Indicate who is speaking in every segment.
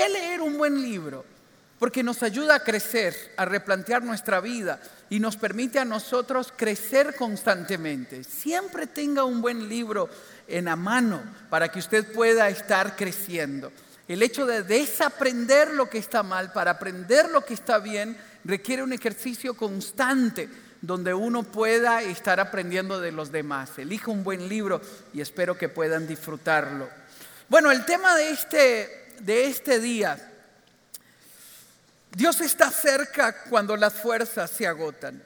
Speaker 1: qué leer un buen libro? Porque nos ayuda a crecer, a replantear nuestra vida y nos permite a nosotros crecer constantemente. Siempre tenga un buen libro en la mano para que usted pueda estar creciendo. El hecho de desaprender lo que está mal para aprender lo que está bien requiere un ejercicio constante donde uno pueda estar aprendiendo de los demás. Elija un buen libro y espero que puedan disfrutarlo. Bueno, el tema de este, de este día, Dios está cerca cuando las fuerzas se agotan.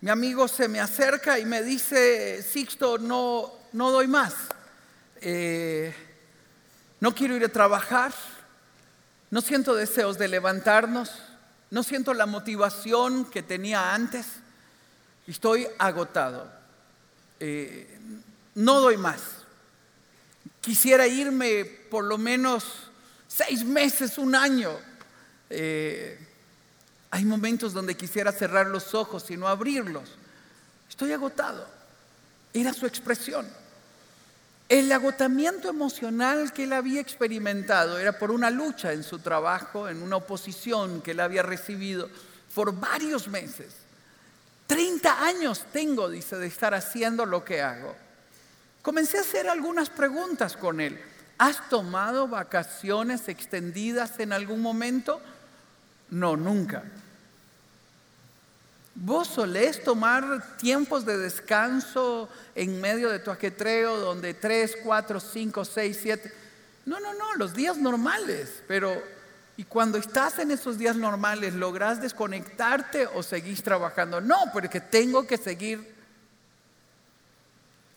Speaker 1: Mi amigo se me acerca y me dice, Sixto, no, no doy más. Eh, no quiero ir a trabajar, no siento deseos de levantarnos, no siento la motivación que tenía antes, estoy agotado, eh, no doy más. Quisiera irme por lo menos seis meses, un año. Eh, hay momentos donde quisiera cerrar los ojos y no abrirlos. Estoy agotado. Era su expresión. El agotamiento emocional que él había experimentado era por una lucha en su trabajo, en una oposición que él había recibido por varios meses. 30 años tengo, dice, de estar haciendo lo que hago. Comencé a hacer algunas preguntas con él. ¿Has tomado vacaciones extendidas en algún momento? No, nunca. ¿Vos solés tomar tiempos de descanso en medio de tu ajetreo donde tres, cuatro, cinco, seis, siete? No, no, no, los días normales. Pero, ¿y cuando estás en esos días normales, logras desconectarte o seguís trabajando? No, porque tengo que seguir.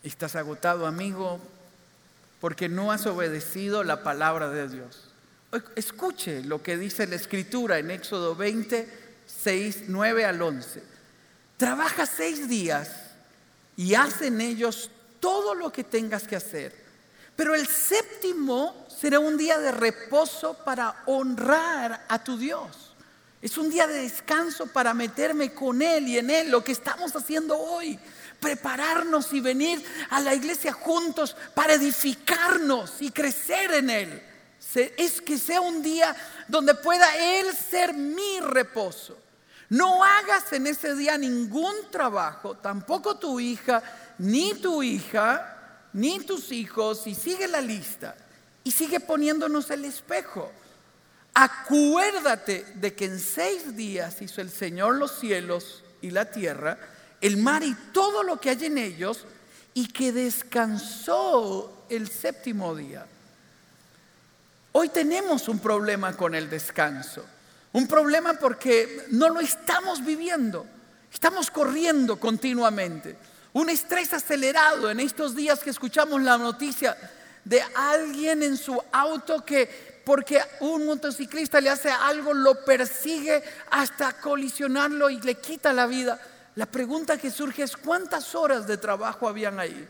Speaker 1: Estás agotado, amigo, porque no has obedecido la palabra de Dios. Escuche lo que dice la Escritura en Éxodo 20 6, 9 al 11. Trabaja seis días y haz en ellos todo lo que tengas que hacer. Pero el séptimo será un día de reposo para honrar a tu Dios. Es un día de descanso para meterme con Él y en Él, lo que estamos haciendo hoy. Prepararnos y venir a la iglesia juntos para edificarnos y crecer en Él. Es que sea un día donde pueda Él ser mi reposo. No hagas en ese día ningún trabajo, tampoco tu hija, ni tu hija, ni tus hijos, y sigue la lista. Y sigue poniéndonos el espejo. Acuérdate de que en seis días hizo el Señor los cielos y la tierra, el mar y todo lo que hay en ellos, y que descansó el séptimo día. Hoy tenemos un problema con el descanso. Un problema porque no lo estamos viviendo. Estamos corriendo continuamente. Un estrés acelerado en estos días que escuchamos la noticia de alguien en su auto que porque un motociclista le hace algo, lo persigue hasta colisionarlo y le quita la vida. La pregunta que surge es cuántas horas de trabajo habían ahí,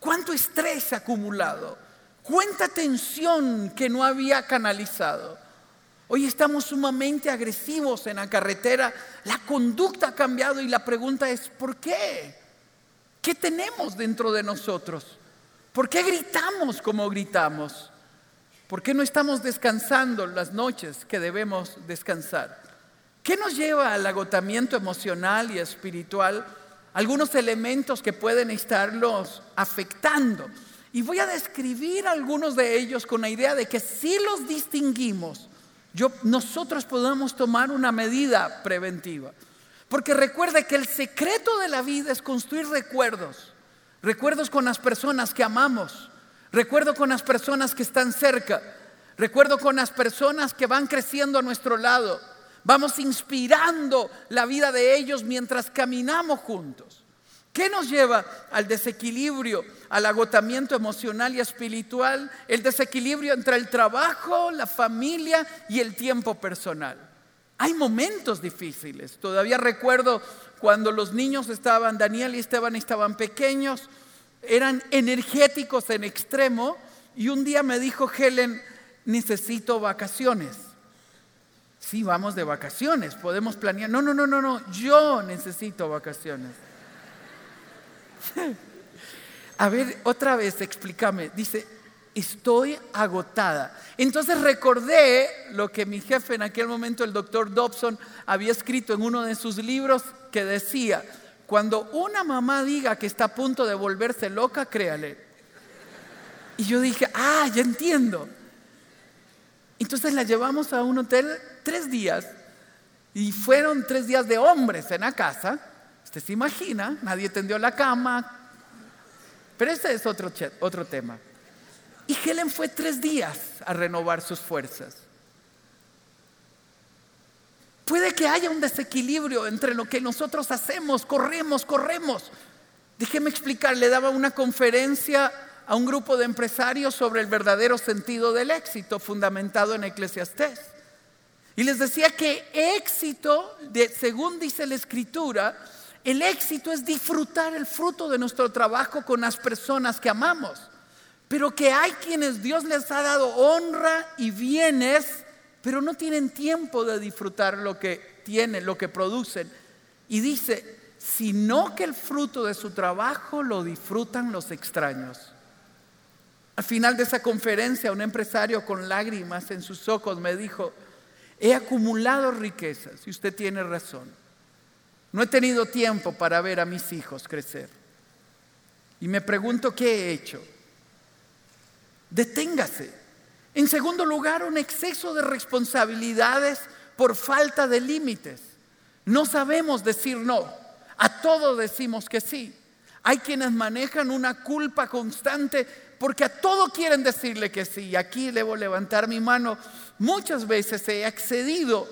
Speaker 1: cuánto estrés acumulado, cuánta tensión que no había canalizado. Hoy estamos sumamente agresivos en la carretera, la conducta ha cambiado y la pregunta es, ¿por qué? ¿Qué tenemos dentro de nosotros? ¿Por qué gritamos como gritamos? ¿Por qué no estamos descansando las noches que debemos descansar? ¿Qué nos lleva al agotamiento emocional y espiritual? Algunos elementos que pueden estarlos afectando. Y voy a describir algunos de ellos con la idea de que si los distinguimos, nosotros podamos tomar una medida preventiva. Porque recuerde que el secreto de la vida es construir recuerdos. Recuerdos con las personas que amamos. Recuerdo con las personas que están cerca. Recuerdo con las personas que van creciendo a nuestro lado. Vamos inspirando la vida de ellos mientras caminamos juntos. ¿Qué nos lleva al desequilibrio, al agotamiento emocional y espiritual? El desequilibrio entre el trabajo, la familia y el tiempo personal. Hay momentos difíciles. Todavía recuerdo cuando los niños estaban, Daniel y Esteban estaban pequeños, eran energéticos en extremo y un día me dijo Helen, necesito vacaciones. Sí, vamos de vacaciones, podemos planear. No, no, no, no, no, yo necesito vacaciones. A ver, otra vez explícame. Dice, estoy agotada. Entonces recordé lo que mi jefe en aquel momento, el doctor Dobson, había escrito en uno de sus libros que decía, cuando una mamá diga que está a punto de volverse loca, créale. Y yo dije, ah, ya entiendo. Entonces la llevamos a un hotel tres días y fueron tres días de hombres en la casa. Usted se imagina, nadie tendió la cama. Pero ese es otro, otro tema. Y Helen fue tres días a renovar sus fuerzas. Puede que haya un desequilibrio entre lo que nosotros hacemos, corremos, corremos. Déjeme explicar, le daba una conferencia a un grupo de empresarios sobre el verdadero sentido del éxito fundamentado en Eclesiastés. Y les decía que éxito, según dice la escritura, el éxito es disfrutar el fruto de nuestro trabajo con las personas que amamos. Pero que hay quienes Dios les ha dado honra y bienes, pero no tienen tiempo de disfrutar lo que tienen, lo que producen. Y dice, sino que el fruto de su trabajo lo disfrutan los extraños. Al final de esa conferencia, un empresario con lágrimas en sus ojos me dijo, he acumulado riquezas y usted tiene razón. No he tenido tiempo para ver a mis hijos crecer. Y me pregunto qué he hecho. Deténgase. En segundo lugar, un exceso de responsabilidades por falta de límites. No sabemos decir no. A todo decimos que sí. Hay quienes manejan una culpa constante porque a todo quieren decirle que sí. Aquí debo levantar mi mano. Muchas veces he accedido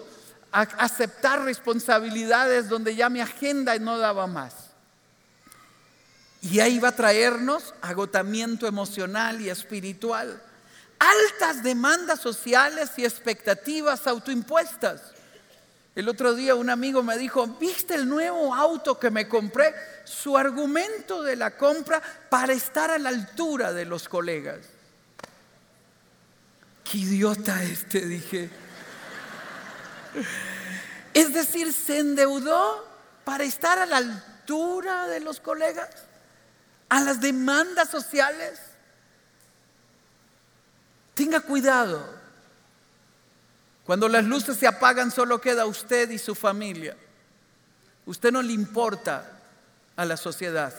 Speaker 1: a aceptar responsabilidades donde ya mi agenda no daba más. Y ahí va a traernos agotamiento emocional y espiritual, altas demandas sociales y expectativas autoimpuestas. El otro día un amigo me dijo, ¿viste el nuevo auto que me compré? Su argumento de la compra para estar a la altura de los colegas. Qué idiota este, dije. Es decir, se endeudó para estar a la altura de los colegas, a las demandas sociales. Tenga cuidado. Cuando las luces se apagan solo queda usted y su familia. Usted no le importa a la sociedad.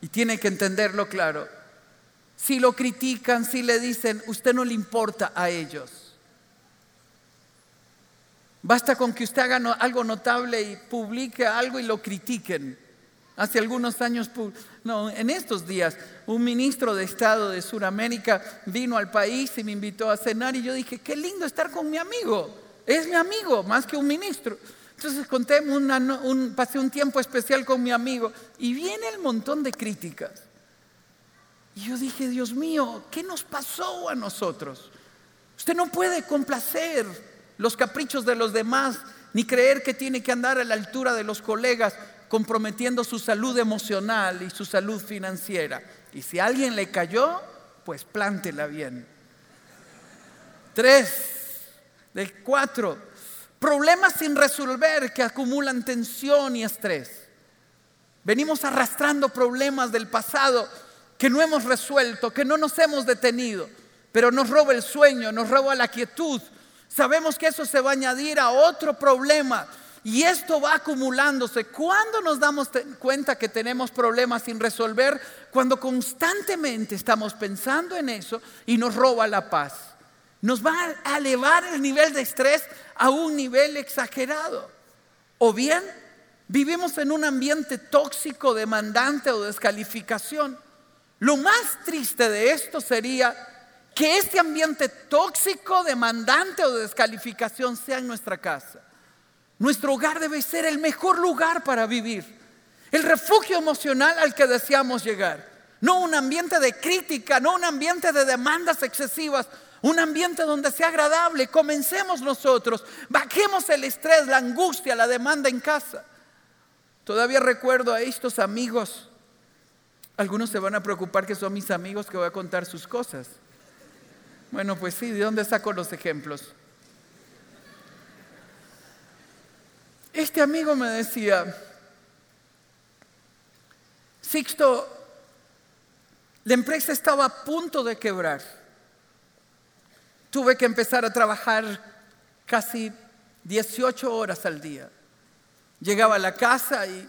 Speaker 1: Y tiene que entenderlo claro. Si lo critican, si le dicen, usted no le importa a ellos. Basta con que usted haga algo notable y publique algo y lo critiquen. Hace algunos años, no, en estos días, un ministro de Estado de Sudamérica vino al país y me invitó a cenar y yo dije, qué lindo estar con mi amigo. Es mi amigo, más que un ministro. Entonces conté un, pasé un tiempo especial con mi amigo y viene el montón de críticas. Y yo dije, Dios mío, ¿qué nos pasó a nosotros? Usted no puede complacer los caprichos de los demás, ni creer que tiene que andar a la altura de los colegas comprometiendo su salud emocional y su salud financiera. Y si alguien le cayó, pues plántela bien. Tres, de cuatro, problemas sin resolver que acumulan tensión y estrés. Venimos arrastrando problemas del pasado que no hemos resuelto, que no nos hemos detenido, pero nos roba el sueño, nos roba la quietud. Sabemos que eso se va a añadir a otro problema y esto va acumulándose. ¿Cuándo nos damos cuenta que tenemos problemas sin resolver? Cuando constantemente estamos pensando en eso y nos roba la paz. Nos va a elevar el nivel de estrés a un nivel exagerado. O bien vivimos en un ambiente tóxico, demandante o descalificación. Lo más triste de esto sería que este ambiente tóxico, demandante o descalificación sea en nuestra casa. Nuestro hogar debe ser el mejor lugar para vivir, el refugio emocional al que deseamos llegar. No un ambiente de crítica, no un ambiente de demandas excesivas, un ambiente donde sea agradable. Comencemos nosotros, bajemos el estrés, la angustia, la demanda en casa. Todavía recuerdo a estos amigos. Algunos se van a preocupar que son mis amigos que voy a contar sus cosas. Bueno, pues sí, ¿de dónde saco los ejemplos? Este amigo me decía, Sixto, La empresa estaba a punto de quebrar. Tuve que empezar a trabajar casi 18 horas al día. Llegaba a la casa y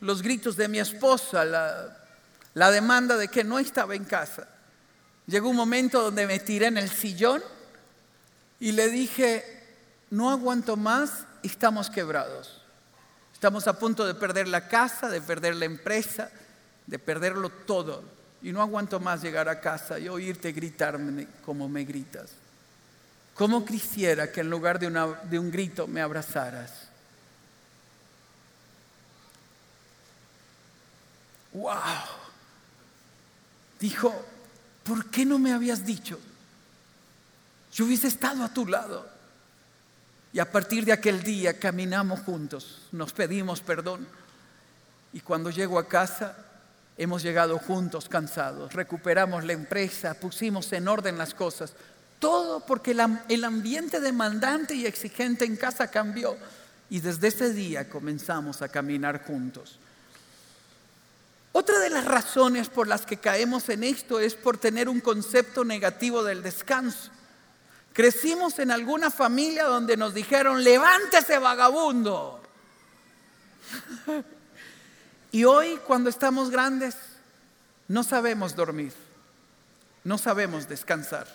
Speaker 1: los gritos de mi esposa, la, la demanda de que no estaba en casa. Llegó un momento donde me tiré en el sillón y le dije, no aguanto más, estamos quebrados. Estamos a punto de perder la casa, de perder la empresa, de perderlo todo. Y no aguanto más llegar a casa y oírte gritarme como me gritas. ¿Cómo quisiera que en lugar de, de un grito me abrazaras? ¡Wow! Dijo, ¿por qué no me habías dicho? Yo hubiese estado a tu lado. Y a partir de aquel día caminamos juntos, nos pedimos perdón. Y cuando llego a casa, hemos llegado juntos cansados, recuperamos la empresa, pusimos en orden las cosas. Todo porque el ambiente demandante y exigente en casa cambió. Y desde ese día comenzamos a caminar juntos. Otra de las razones por las que caemos en esto es por tener un concepto negativo del descanso. Crecimos en alguna familia donde nos dijeron, levántese vagabundo. y hoy cuando estamos grandes, no sabemos dormir, no sabemos descansar,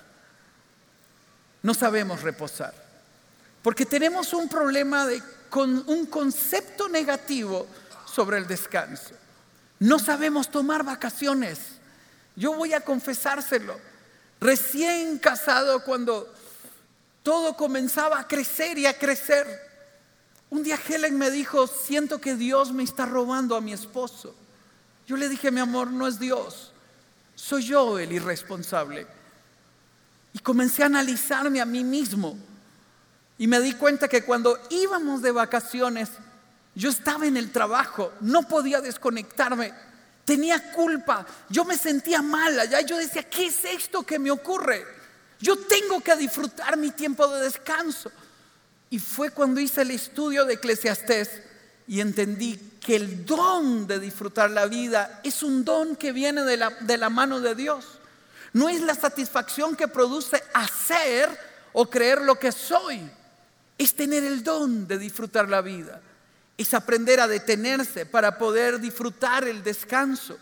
Speaker 1: no sabemos reposar, porque tenemos un problema de con un concepto negativo sobre el descanso. No sabemos tomar vacaciones. Yo voy a confesárselo. Recién casado, cuando todo comenzaba a crecer y a crecer, un día Helen me dijo, siento que Dios me está robando a mi esposo. Yo le dije, mi amor, no es Dios, soy yo el irresponsable. Y comencé a analizarme a mí mismo. Y me di cuenta que cuando íbamos de vacaciones, yo estaba en el trabajo, no podía desconectarme, tenía culpa, yo me sentía mal allá, yo decía, ¿qué es esto que me ocurre? Yo tengo que disfrutar mi tiempo de descanso. Y fue cuando hice el estudio de Eclesiastés y entendí que el don de disfrutar la vida es un don que viene de la, de la mano de Dios. No es la satisfacción que produce hacer o creer lo que soy. Es tener el don de disfrutar la vida es aprender a detenerse para poder disfrutar el descanso,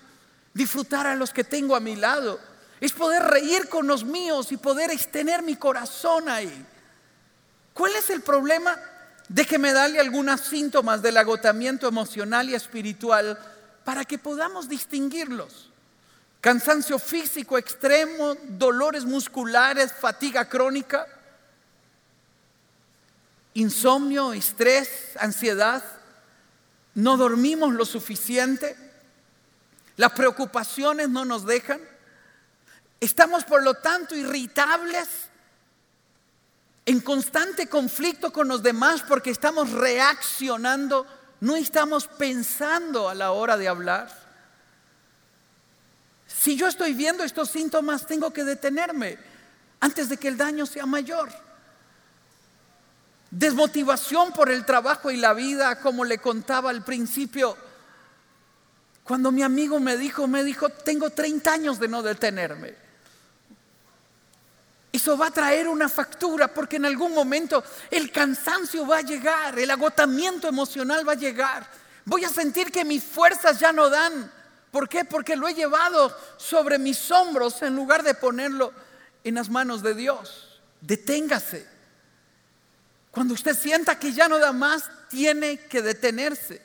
Speaker 1: disfrutar a los que tengo a mi lado, es poder reír con los míos y poder extender mi corazón ahí. ¿Cuál es el problema? Déjeme darle algunos síntomas del agotamiento emocional y espiritual para que podamos distinguirlos. Cansancio físico extremo, dolores musculares, fatiga crónica, insomnio, estrés, ansiedad, no dormimos lo suficiente, las preocupaciones no nos dejan, estamos por lo tanto irritables, en constante conflicto con los demás porque estamos reaccionando, no estamos pensando a la hora de hablar. Si yo estoy viendo estos síntomas, tengo que detenerme antes de que el daño sea mayor desmotivación por el trabajo y la vida, como le contaba al principio. Cuando mi amigo me dijo, me dijo, tengo 30 años de no detenerme. Eso va a traer una factura porque en algún momento el cansancio va a llegar, el agotamiento emocional va a llegar. Voy a sentir que mis fuerzas ya no dan. ¿Por qué? Porque lo he llevado sobre mis hombros en lugar de ponerlo en las manos de Dios. Deténgase. Cuando usted sienta que ya no da más, tiene que detenerse.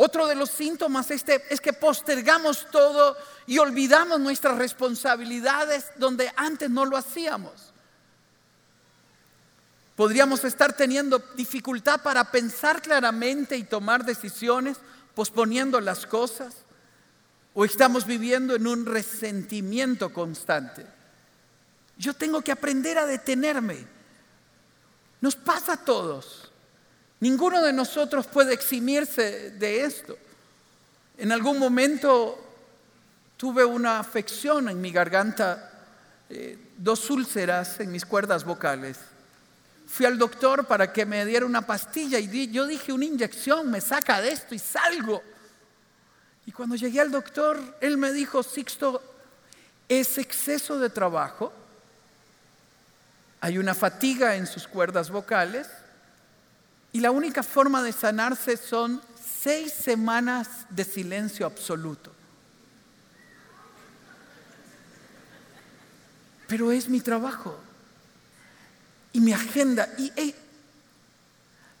Speaker 1: Otro de los síntomas este es que postergamos todo y olvidamos nuestras responsabilidades donde antes no lo hacíamos. Podríamos estar teniendo dificultad para pensar claramente y tomar decisiones, posponiendo las cosas, o estamos viviendo en un resentimiento constante. Yo tengo que aprender a detenerme nos pasa a todos. Ninguno de nosotros puede eximirse de esto. En algún momento tuve una afección en mi garganta, eh, dos úlceras en mis cuerdas vocales. Fui al doctor para que me diera una pastilla y yo dije, una inyección me saca de esto y salgo. Y cuando llegué al doctor, él me dijo, Sixto, es exceso de trabajo, hay una fatiga en sus cuerdas vocales y la única forma de sanarse son seis semanas de silencio absoluto. Pero es mi trabajo y mi agenda. Y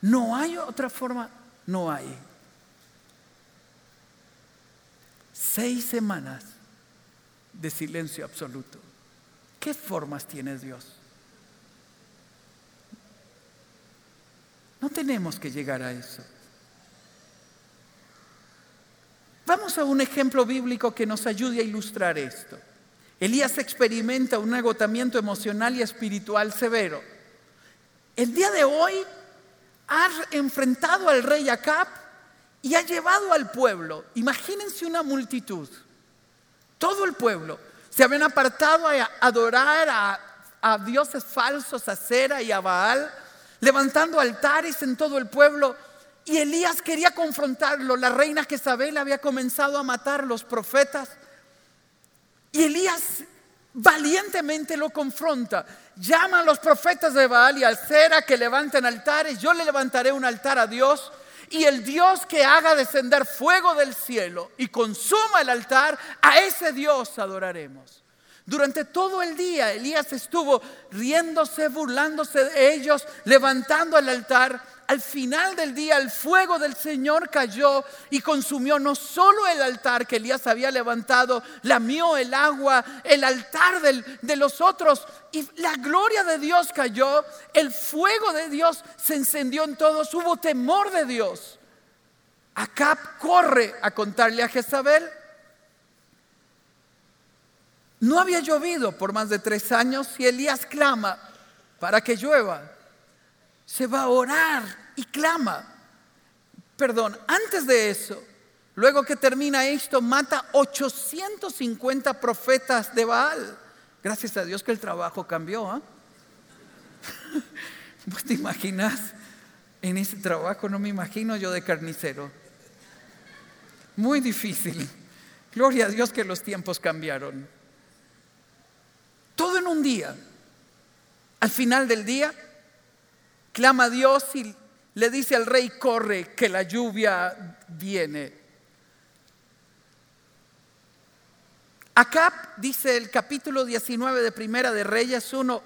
Speaker 1: no hay otra forma, no hay. Seis semanas de silencio absoluto. ¿Qué formas tiene Dios? Tenemos que llegar a eso. Vamos a un ejemplo bíblico que nos ayude a ilustrar esto. Elías experimenta un agotamiento emocional y espiritual severo. El día de hoy ha enfrentado al rey Acab y ha llevado al pueblo. Imagínense una multitud. Todo el pueblo se habían apartado a adorar a, a dioses falsos, a Cera y a Baal levantando altares en todo el pueblo. Y Elías quería confrontarlo. La reina Jezabel había comenzado a matar a los profetas. Y Elías valientemente lo confronta. Llama a los profetas de Baal y al Cera que levanten altares. Yo le levantaré un altar a Dios. Y el Dios que haga descender fuego del cielo y consuma el altar, a ese Dios adoraremos. Durante todo el día Elías estuvo riéndose, burlándose de ellos, levantando el altar. Al final del día el fuego del Señor cayó y consumió no solo el altar que Elías había levantado, lamió el agua, el altar de los otros y la gloria de Dios cayó, el fuego de Dios se encendió en todos, hubo temor de Dios. Acab corre a contarle a Jezabel no había llovido por más de tres años y Elías clama para que llueva. Se va a orar y clama. Perdón, antes de eso, luego que termina esto, mata 850 profetas de Baal. Gracias a Dios que el trabajo cambió. ¿ah? ¿Vos te imaginas? En ese trabajo no me imagino yo de carnicero. Muy difícil. Gloria a Dios que los tiempos cambiaron. Todo en un día. Al final del día, clama a Dios y le dice al rey, corre, que la lluvia viene. Acá dice el capítulo 19 de Primera de Reyes 1,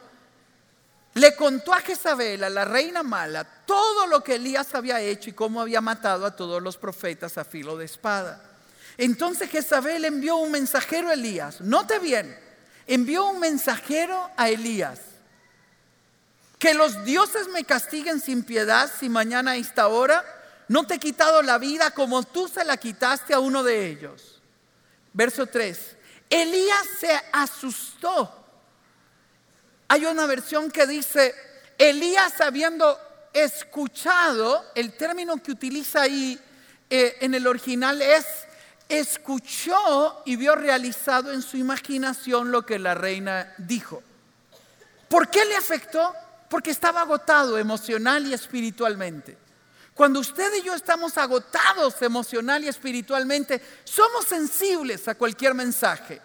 Speaker 1: le contó a Jezabel, a la reina mala, todo lo que Elías había hecho y cómo había matado a todos los profetas a filo de espada. Entonces Jezabel envió un mensajero a Elías, note bien, envió un mensajero a Elías. Que los dioses me castiguen sin piedad si mañana a esta hora no te he quitado la vida como tú se la quitaste a uno de ellos. Verso 3. Elías se asustó. Hay una versión que dice, Elías habiendo escuchado, el término que utiliza ahí eh, en el original es escuchó y vio realizado en su imaginación lo que la reina dijo. ¿Por qué le afectó? Porque estaba agotado emocional y espiritualmente. Cuando usted y yo estamos agotados emocional y espiritualmente, somos sensibles a cualquier mensaje.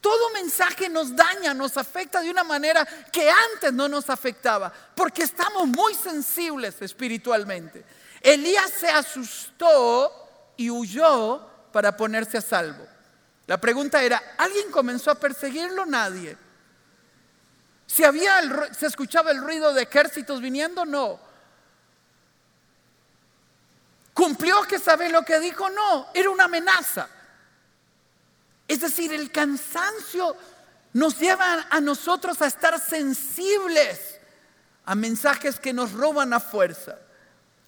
Speaker 1: Todo mensaje nos daña, nos afecta de una manera que antes no nos afectaba, porque estamos muy sensibles espiritualmente. Elías se asustó y huyó para ponerse a salvo. La pregunta era, ¿alguien comenzó a perseguirlo? Nadie. ¿Si había se escuchaba el ruido de ejércitos viniendo? No. ¿Cumplió que sabe lo que dijo? No, era una amenaza. Es decir, el cansancio nos lleva a nosotros a estar sensibles a mensajes que nos roban a fuerza.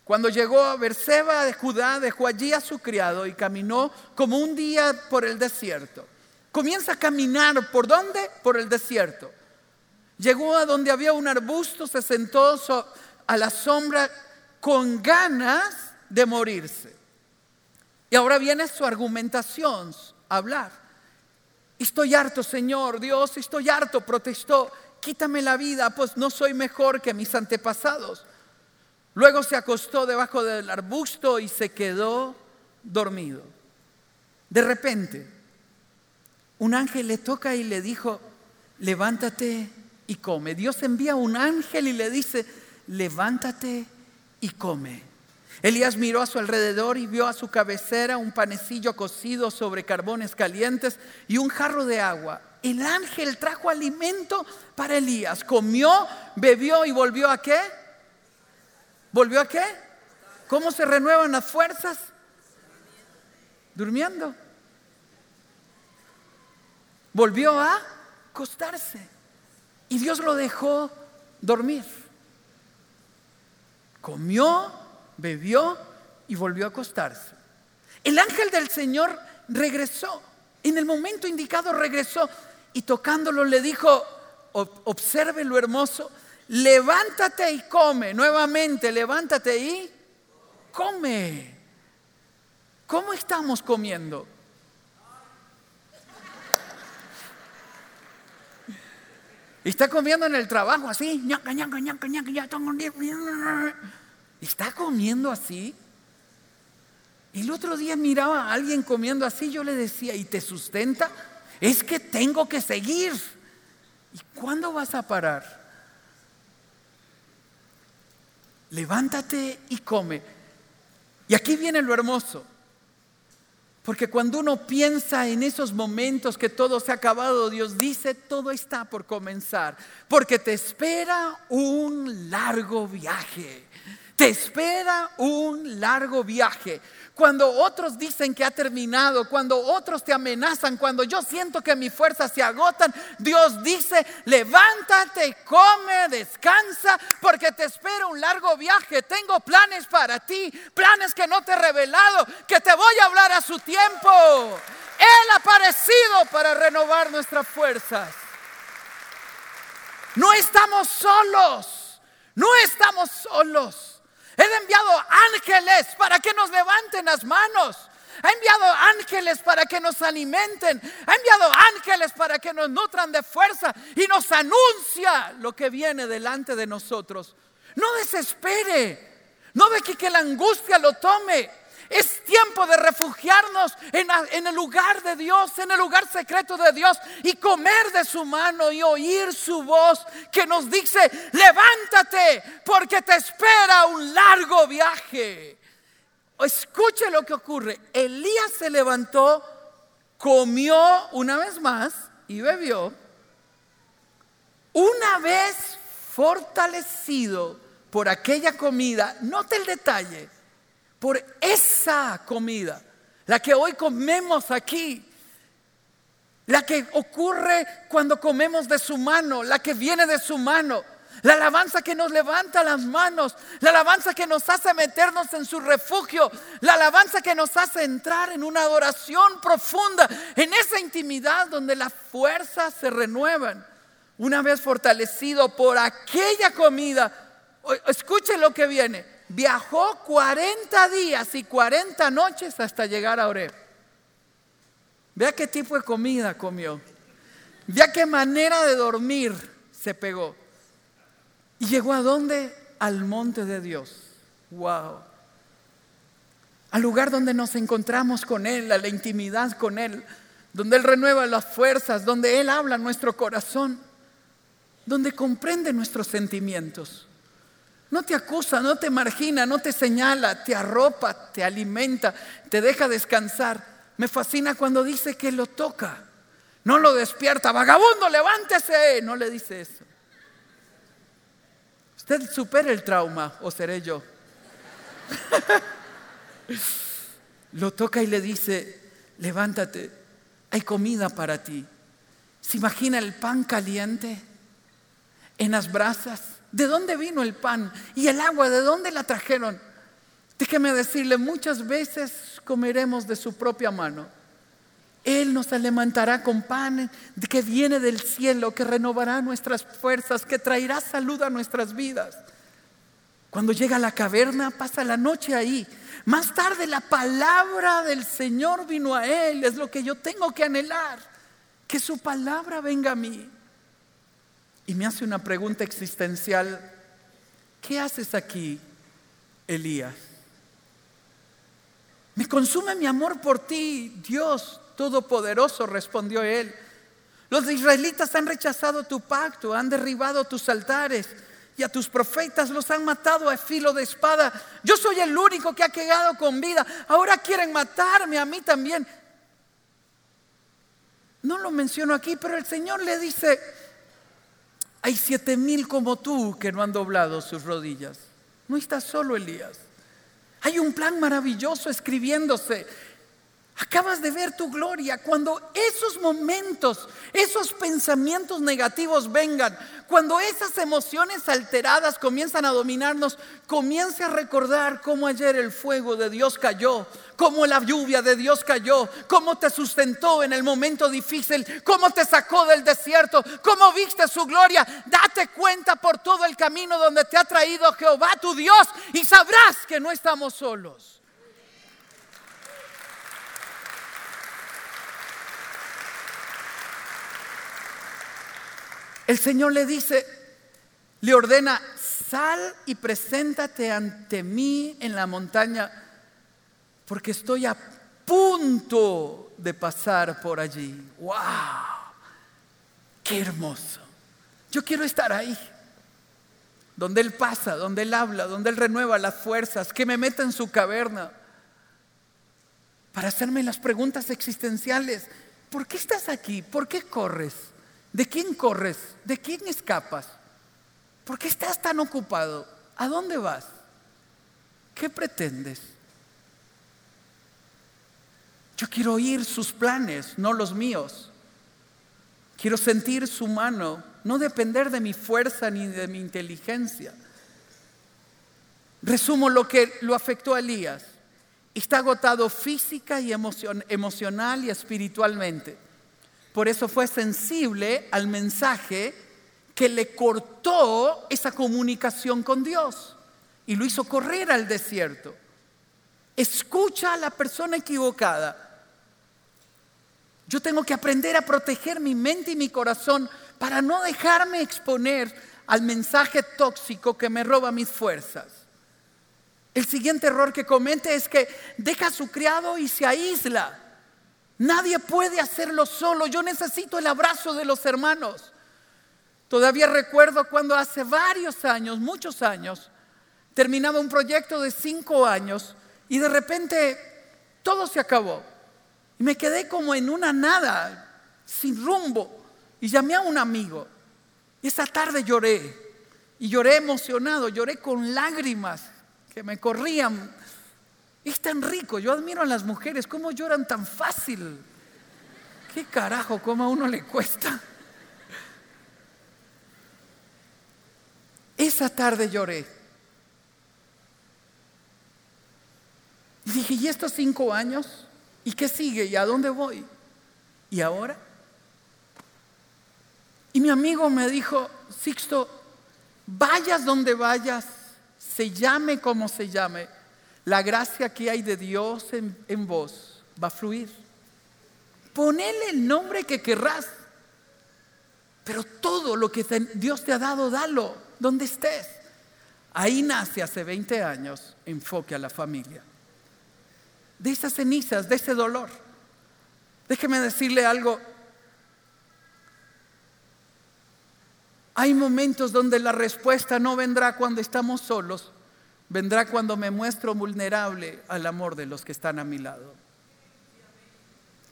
Speaker 1: Cuando llegó a Berseba de Judá, dejó allí a su criado y caminó como un día por el desierto. Comienza a caminar, ¿por dónde? Por el desierto. Llegó a donde había un arbusto, se sentó a la sombra con ganas de morirse. Y ahora viene su argumentación, hablar. Estoy harto, Señor, Dios, estoy harto, protestó. Quítame la vida, pues no soy mejor que mis antepasados. Luego se acostó debajo del arbusto y se quedó dormido. De repente, un ángel le toca y le dijo, levántate y come. Dios envía un ángel y le dice, levántate y come. Elías miró a su alrededor y vio a su cabecera un panecillo cocido sobre carbones calientes y un jarro de agua. El ángel trajo alimento para Elías. Comió, bebió y volvió a qué? ¿Volvió a qué? ¿Cómo se renuevan las fuerzas? Durmiendo. Volvió a acostarse. Y Dios lo dejó dormir. Comió, bebió y volvió a acostarse. El ángel del Señor regresó. En el momento indicado regresó y tocándolo le dijo, observe lo hermoso, levántate y come. Nuevamente, levántate y come. ¿Cómo estamos comiendo? Está comiendo en el trabajo así. Está comiendo así. El otro día miraba a alguien comiendo así. Yo le decía, ¿y te sustenta? Es que tengo que seguir. ¿Y cuándo vas a parar? Levántate y come. Y aquí viene lo hermoso. Porque cuando uno piensa en esos momentos que todo se ha acabado, Dios dice, todo está por comenzar. Porque te espera un largo viaje. Te espera un largo viaje. Cuando otros dicen que ha terminado, cuando otros te amenazan, cuando yo siento que mis fuerzas se agotan, Dios dice, levántate, come, descansa, porque te espera un largo viaje. Tengo planes para ti, planes que no te he revelado, que te voy a hablar a su tiempo. Él ha aparecido para renovar nuestras fuerzas. No estamos solos, no estamos solos. He enviado ángeles para que nos levanten las manos. Ha enviado ángeles para que nos alimenten. Ha enviado ángeles para que nos nutran de fuerza y nos anuncia lo que viene delante de nosotros. No desespere. No ve que la angustia lo tome. Es tiempo de refugiarnos en, el lugar de Dios, en el lugar secreto de Dios y comer de su mano y oír su voz que nos dice, levántate porque te espera un largo viaje. Escuche lo que ocurre. Elías se levantó, comió una vez más y bebió. Una vez fortalecido por aquella comida, note el detalle por esa comida, la que hoy comemos aquí, la que ocurre cuando comemos de su mano, la que viene de su mano, la alabanza que nos levanta las manos, la alabanza que nos hace meternos en su refugio, la alabanza que nos hace entrar en una adoración profunda, en esa intimidad donde las fuerzas se renuevan. Una vez fortalecido por aquella comida, escuche lo que viene, viajó 40 días y 40 noches hasta llegar a Oreb. Vea qué tipo de comida comió. Vea qué manera de dormir se pegó. ¿Y llegó a dónde? Al monte de Dios. Wow. Al lugar donde nos encontramos con Él, a la intimidad con Él, donde Él renueva las fuerzas, donde Él habla nuestro corazón, donde comprende nuestros sentimientos. No te acusa, no te margina, no te señala, te arropa, te alimenta, te deja descansar. Me fascina cuando dice que lo toca. No lo despierta, vagabundo, levántese. No le dice eso. Usted supera el trauma o seré yo. lo toca y le dice, levántate, hay comida para ti. ¿Se imagina el pan caliente en las brasas? ¿De dónde vino el pan? ¿Y el agua? ¿De dónde la trajeron? Déjeme decirle, muchas veces comeremos de su propia mano. Él nos alimentará con pan que viene del cielo, que renovará nuestras fuerzas, que traerá salud a nuestras vidas. Cuando llega a la caverna, pasa la noche ahí. Más tarde la palabra del Señor vino a él. Es lo que yo tengo que anhelar. Que su palabra venga a mí y me hace una pregunta existencial. ¿Qué haces aquí, Elías? Me consume mi amor por ti, Dios Todopoderoso, respondió él. Los israelitas han rechazado tu pacto, han derribado tus altares y a tus profetas los han matado a filo de espada. Yo soy el único que ha quedado con vida. Ahora quieren matarme a mí también. No lo menciono aquí, pero el Señor le dice, hay siete mil como tú que no han doblado sus rodillas. No estás solo, Elías. Hay un plan maravilloso escribiéndose. Acabas de ver tu gloria. Cuando esos momentos, esos pensamientos negativos vengan, cuando esas emociones alteradas comienzan a dominarnos, comience a recordar cómo ayer el fuego de Dios cayó, cómo la lluvia de Dios cayó, cómo te sustentó en el momento difícil, cómo te sacó del desierto, cómo viste su gloria. Date cuenta por todo el camino donde te ha traído Jehová tu Dios y sabrás que no estamos solos. El Señor le dice, le ordena, sal y preséntate ante mí en la montaña, porque estoy a punto de pasar por allí. ¡Wow! ¡Qué hermoso! Yo quiero estar ahí, donde Él pasa, donde Él habla, donde Él renueva las fuerzas, que me meta en su caverna, para hacerme las preguntas existenciales. ¿Por qué estás aquí? ¿Por qué corres? ¿De quién corres? ¿De quién escapas? ¿Por qué estás tan ocupado? ¿A dónde vas? ¿Qué pretendes? Yo quiero oír sus planes, no los míos. Quiero sentir su mano, no depender de mi fuerza ni de mi inteligencia. Resumo lo que lo afectó a Elías. Está agotado física y emocional y espiritualmente. Por eso fue sensible al mensaje que le cortó esa comunicación con Dios y lo hizo correr al desierto. Escucha a la persona equivocada. Yo tengo que aprender a proteger mi mente y mi corazón para no dejarme exponer al mensaje tóxico que me roba mis fuerzas. El siguiente error que comete es que deja a su criado y se aísla. Nadie puede hacerlo solo. Yo necesito el abrazo de los hermanos. Todavía recuerdo cuando hace varios años, muchos años, terminaba un proyecto de cinco años y de repente todo se acabó. Y me quedé como en una nada, sin rumbo. Y llamé a un amigo. Y esa tarde lloré. Y lloré emocionado, lloré con lágrimas que me corrían es tan rico. Yo admiro a las mujeres, cómo lloran tan fácil. ¿Qué carajo, cómo a uno le cuesta? Esa tarde lloré. Y dije, ¿y estos cinco años? ¿Y qué sigue? ¿Y a dónde voy? ¿Y ahora? Y mi amigo me dijo, Sixto, vayas donde vayas, se llame como se llame, la gracia que hay de Dios en, vos va a fluir. Ponele el nombre que querrás, pero todo lo que Dios te ha dado, dalo, donde estés. Ahí nace hace 20 años enfoque a la familia. De esas cenizas, de ese dolor. Déjeme decirle algo. Hay momentos donde la respuesta no vendrá cuando estamos solos, vendrá cuando me muestro vulnerable al amor de los que están a mi lado.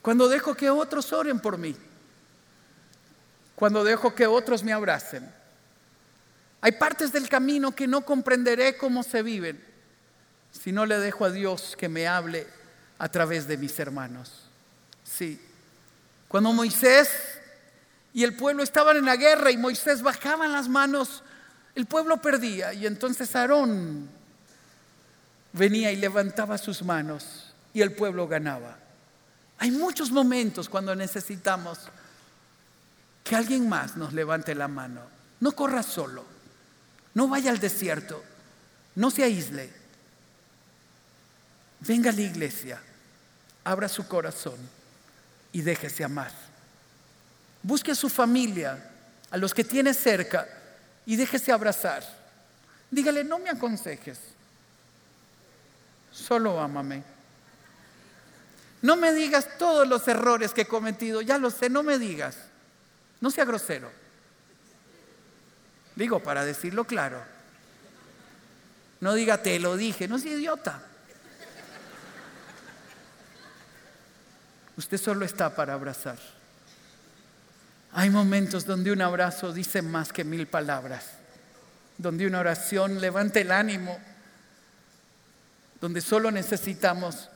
Speaker 1: Cuando dejo que otros oren por mí. Cuando dejo que otros me abracen. Hay partes del camino que no comprenderé cómo se viven si no le dejo a Dios que me hable a través de mis hermanos. Sí. Cuando Moisés y el pueblo estaban en la guerra y Moisés bajaba las manos, el pueblo perdía y entonces Aarón venía y levantaba sus manos y el pueblo ganaba. Hay muchos momentos cuando necesitamos que alguien más nos levante la mano. No corra solo, no vaya al desierto, no se aísle. Venga a la iglesia, abra su corazón y déjese amar. Busque a su familia, a los que tiene cerca y déjese abrazar. Dígale, no me aconsejes, solo ámame. No me digas todos los errores que he cometido, ya lo sé, no me digas. No sea grosero. Digo, para decirlo claro. No diga, te lo dije, no sea idiota. Usted solo está para abrazar. Hay momentos donde un abrazo dice más que mil palabras, donde una oración levanta el ánimo, donde solo necesitamos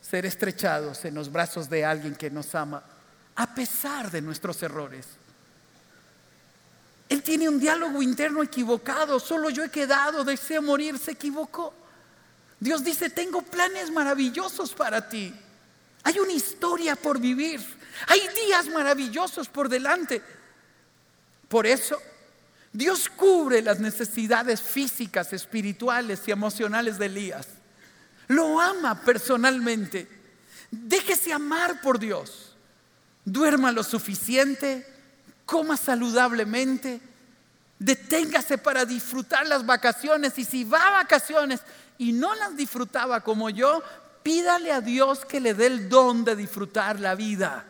Speaker 1: ser estrechados en los brazos de alguien que nos ama, a pesar de nuestros errores. Él tiene un diálogo interno equivocado, solo yo he quedado, deseo morir, se equivocó. Dios dice, tengo planes maravillosos para ti. Hay una historia por vivir. Hay días maravillosos por delante. Por eso, Dios cubre las necesidades físicas, espirituales y emocionales de Elías. Lo ama personalmente. Déjese amar por Dios. Duerma lo suficiente, coma saludablemente, deténgase para disfrutar las vacaciones y si va a vacaciones y no las disfrutaba como yo, pídale a Dios que le dé el don de disfrutar la vida.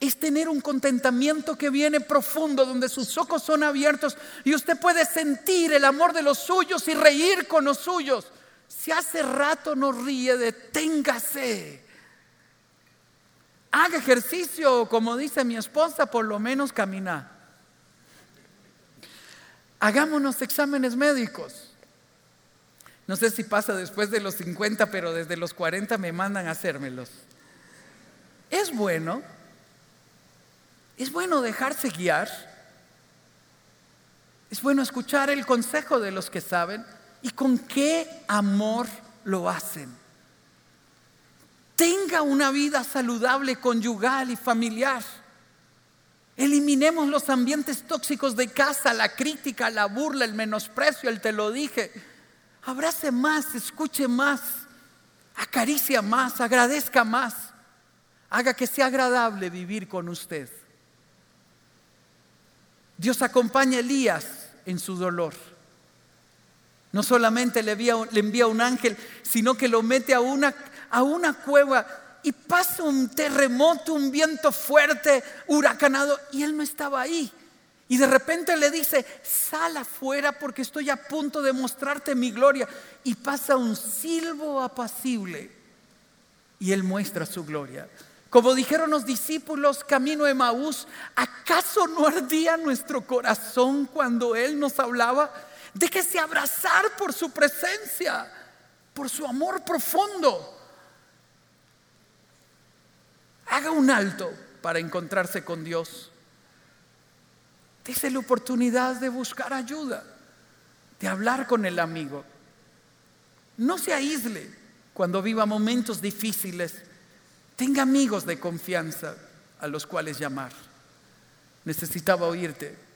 Speaker 1: Es tener un contentamiento que viene profundo, donde sus ojos son abiertos y usted puede sentir el amor de los suyos y reír con los suyos. Si hace rato no ríe, deténgase. Haga ejercicio, como dice mi esposa, por lo menos camina. Hagámonos exámenes médicos. No sé si pasa después de los 50, pero desde los 40 me mandan a hacérmelos. Es bueno, es bueno dejarse guiar, es bueno escuchar el consejo de los que saben y con qué amor lo hacen. Tenga una vida saludable, conyugal y familiar. Eliminemos los ambientes tóxicos de casa, la crítica, la burla, el menosprecio, el te lo dije abrace más, escuche más, acaricia más, agradezca más, haga que sea agradable vivir con usted. Dios acompaña a Elías en su dolor. No solamente le envía, un ángel, sino que lo mete a una, a una cueva y pasa un terremoto, un viento fuerte, huracanado, y él no estaba ahí. Y de repente le dice, sal afuera porque estoy a punto de mostrarte mi gloria. Y pasa un silbo apacible y él muestra su gloria. Como dijeron los discípulos camino de Maús, ¿acaso no ardía nuestro corazón cuando Él nos hablaba? Déjese abrazar por su presencia, por su amor profundo. Haga un alto para encontrarse con Dios. Dese la oportunidad de buscar ayuda, de hablar con el amigo. No se aísle cuando viva momentos difíciles. Tenga amigos de confianza a los cuales llamar. Necesitaba oírte.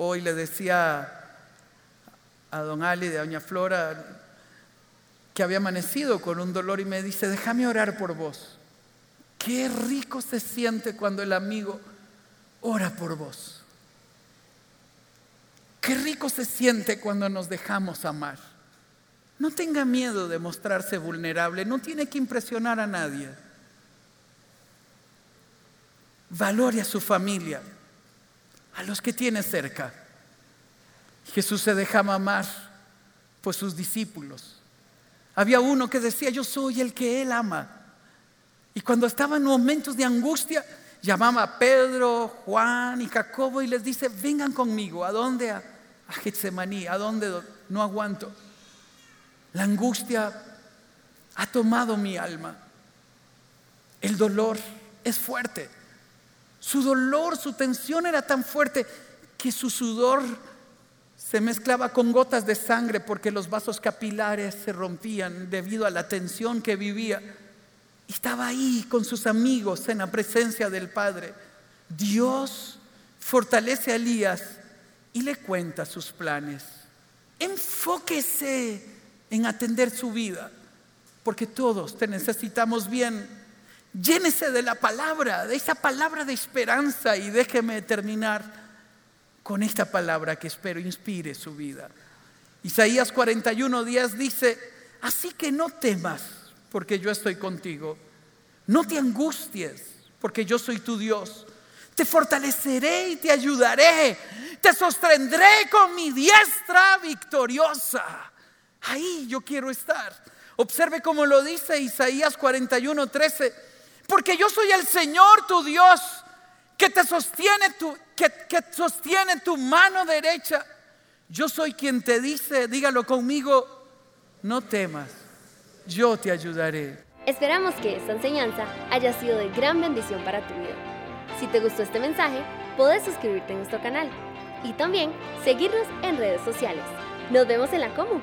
Speaker 1: Hoy le decía a don Ali de Doña Flora que había amanecido con un dolor y me dice, déjame orar por vos. Qué rico se siente cuando el amigo ora por vos. Qué rico se siente cuando nos dejamos amar. No tenga miedo de mostrarse vulnerable, no tiene que impresionar a nadie. Valore a su familia, a los que tiene cerca. Jesús se dejaba amar por sus discípulos. Había uno que decía, yo soy el que él ama. Y cuando estaba en momentos de angustia, llamaba a Pedro, Juan y Jacobo y les dice, vengan conmigo, ¿a dónde? A, Getsemaní, ¿a dónde? No aguanto. La angustia ha tomado mi alma. El dolor es fuerte. Su dolor, su tensión era tan fuerte que su sudor se mezclaba con gotas de sangre porque los vasos capilares se rompían debido a la tensión que vivía. Estaba ahí con sus amigos en la presencia del Padre. Dios fortalece a Elías y le cuenta sus planes. Enfóquese en atender su vida, porque todos te necesitamos bien. Llénese de la palabra, de esa palabra de esperanza y déjeme terminar con esta palabra que espero inspire su vida. Isaías 41 días dice, así que no temas porque yo estoy contigo. No te angusties, porque yo soy tu Dios. Te fortaleceré y te ayudaré. Te sostendré con mi diestra victoriosa. Ahí yo quiero estar. Observe cómo lo dice Isaías 41, 13. Porque yo soy el Señor tu Dios que te sostiene tu, que, que sostiene tu mano derecha. Yo soy quien te dice, dígalo conmigo, no temas, yo te ayudaré.
Speaker 2: Esperamos que esta enseñanza haya sido de gran bendición para tu vida. Si te gustó este mensaje, puedes suscribirte a nuestro canal y también seguirnos en redes sociales. Nos vemos en la Comu.